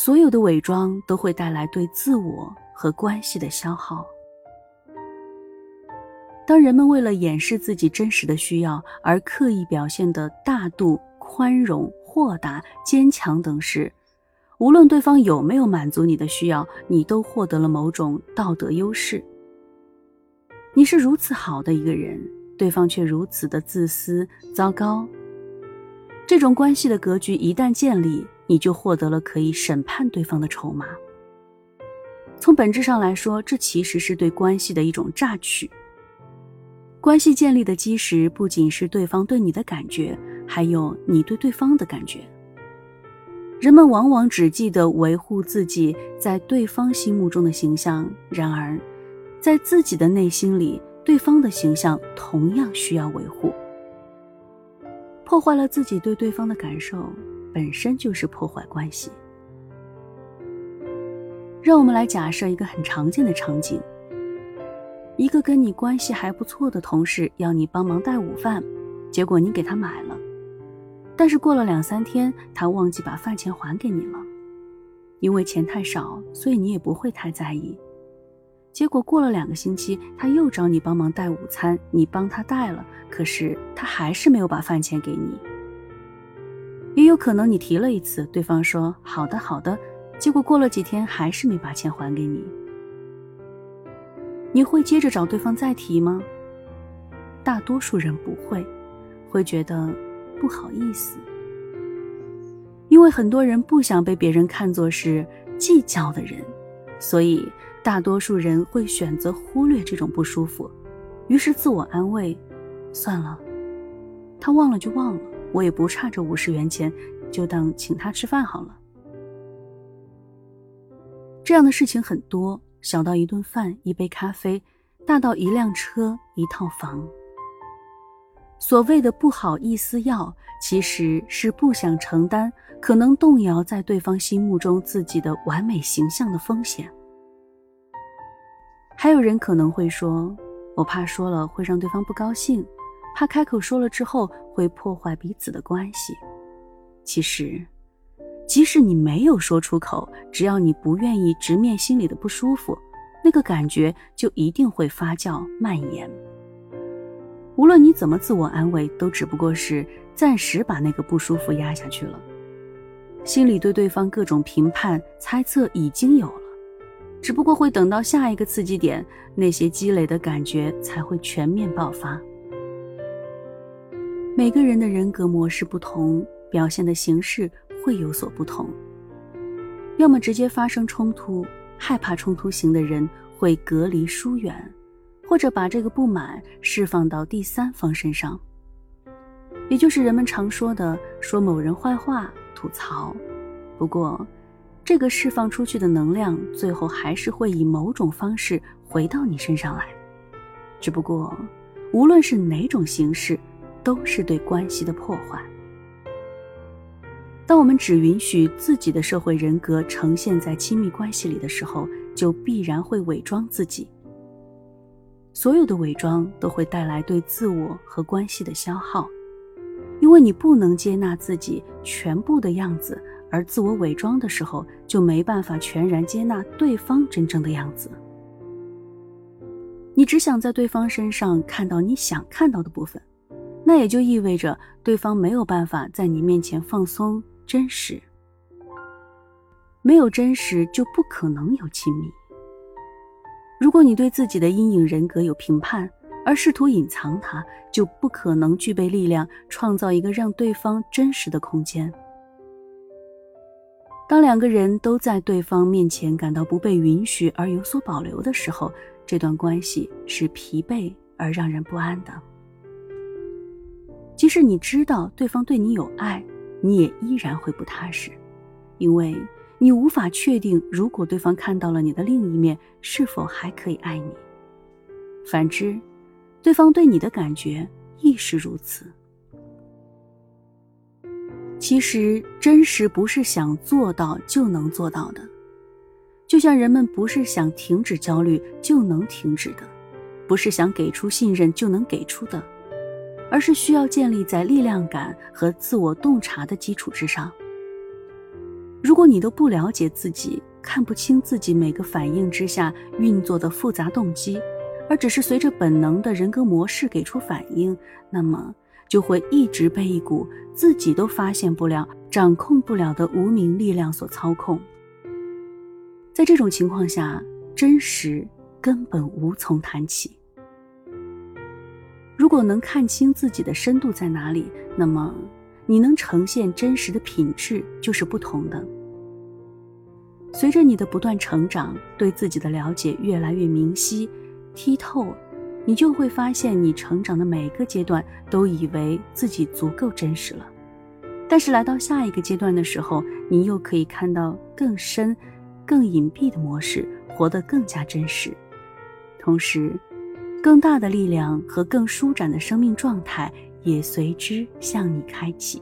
所有的伪装都会带来对自我和关系的消耗。当人们为了掩饰自己真实的需要而刻意表现的大度、宽容、豁达、坚强等时，无论对方有没有满足你的需要，你都获得了某种道德优势。你是如此好的一个人，对方却如此的自私、糟糕。这种关系的格局一旦建立，你就获得了可以审判对方的筹码。从本质上来说，这其实是对关系的一种榨取。关系建立的基石不仅是对方对你的感觉，还有你对对方的感觉。人们往往只记得维护自己在对方心目中的形象，然而，在自己的内心里，对方的形象同样需要维护。破坏了自己对对方的感受，本身就是破坏关系。让我们来假设一个很常见的场景：一个跟你关系还不错的同事要你帮忙带午饭，结果你给他买了。但是过了两三天，他忘记把饭钱还给你了，因为钱太少，所以你也不会太在意。结果过了两个星期，他又找你帮忙带午餐，你帮他带了，可是他还是没有把饭钱给你。也有可能你提了一次，对方说好的好的，结果过了几天还是没把钱还给你。你会接着找对方再提吗？大多数人不会，会觉得。不好意思，因为很多人不想被别人看作是计较的人，所以大多数人会选择忽略这种不舒服，于是自我安慰：算了，他忘了就忘了，我也不差这五十元钱，就当请他吃饭好了。这样的事情很多，小到一顿饭、一杯咖啡，大到一辆车、一套房。所谓的不好意思要，其实是不想承担可能动摇在对方心目中自己的完美形象的风险。还有人可能会说：“我怕说了会让对方不高兴，怕开口说了之后会破坏彼此的关系。”其实，即使你没有说出口，只要你不愿意直面心里的不舒服，那个感觉就一定会发酵蔓延。无论你怎么自我安慰，都只不过是暂时把那个不舒服压下去了。心里对对方各种评判、猜测已经有了，只不过会等到下一个刺激点，那些积累的感觉才会全面爆发。每个人的人格模式不同，表现的形式会有所不同。要么直接发生冲突，害怕冲突型的人会隔离疏远。或者把这个不满释放到第三方身上，也就是人们常说的说某人坏话、吐槽。不过，这个释放出去的能量最后还是会以某种方式回到你身上来。只不过，无论是哪种形式，都是对关系的破坏。当我们只允许自己的社会人格呈现在亲密关系里的时候，就必然会伪装自己。所有的伪装都会带来对自我和关系的消耗，因为你不能接纳自己全部的样子，而自我伪装的时候就没办法全然接纳对方真正的样子。你只想在对方身上看到你想看到的部分，那也就意味着对方没有办法在你面前放松真实。没有真实，就不可能有亲密。如果你对自己的阴影人格有评判，而试图隐藏它，就不可能具备力量创造一个让对方真实的空间。当两个人都在对方面前感到不被允许而有所保留的时候，这段关系是疲惫而让人不安的。即使你知道对方对你有爱，你也依然会不踏实，因为。你无法确定，如果对方看到了你的另一面，是否还可以爱你。反之，对方对你的感觉亦是如此。其实，真实不是想做到就能做到的，就像人们不是想停止焦虑就能停止的，不是想给出信任就能给出的，而是需要建立在力量感和自我洞察的基础之上。如果你都不了解自己，看不清自己每个反应之下运作的复杂动机，而只是随着本能的人格模式给出反应，那么就会一直被一股自己都发现不了、掌控不了的无名力量所操控。在这种情况下，真实根本无从谈起。如果能看清自己的深度在哪里，那么你能呈现真实的品质就是不同的。随着你的不断成长，对自己的了解越来越明晰、剔透，你就会发现，你成长的每个阶段都以为自己足够真实了。但是来到下一个阶段的时候，你又可以看到更深、更隐蔽的模式，活得更加真实。同时，更大的力量和更舒展的生命状态也随之向你开启。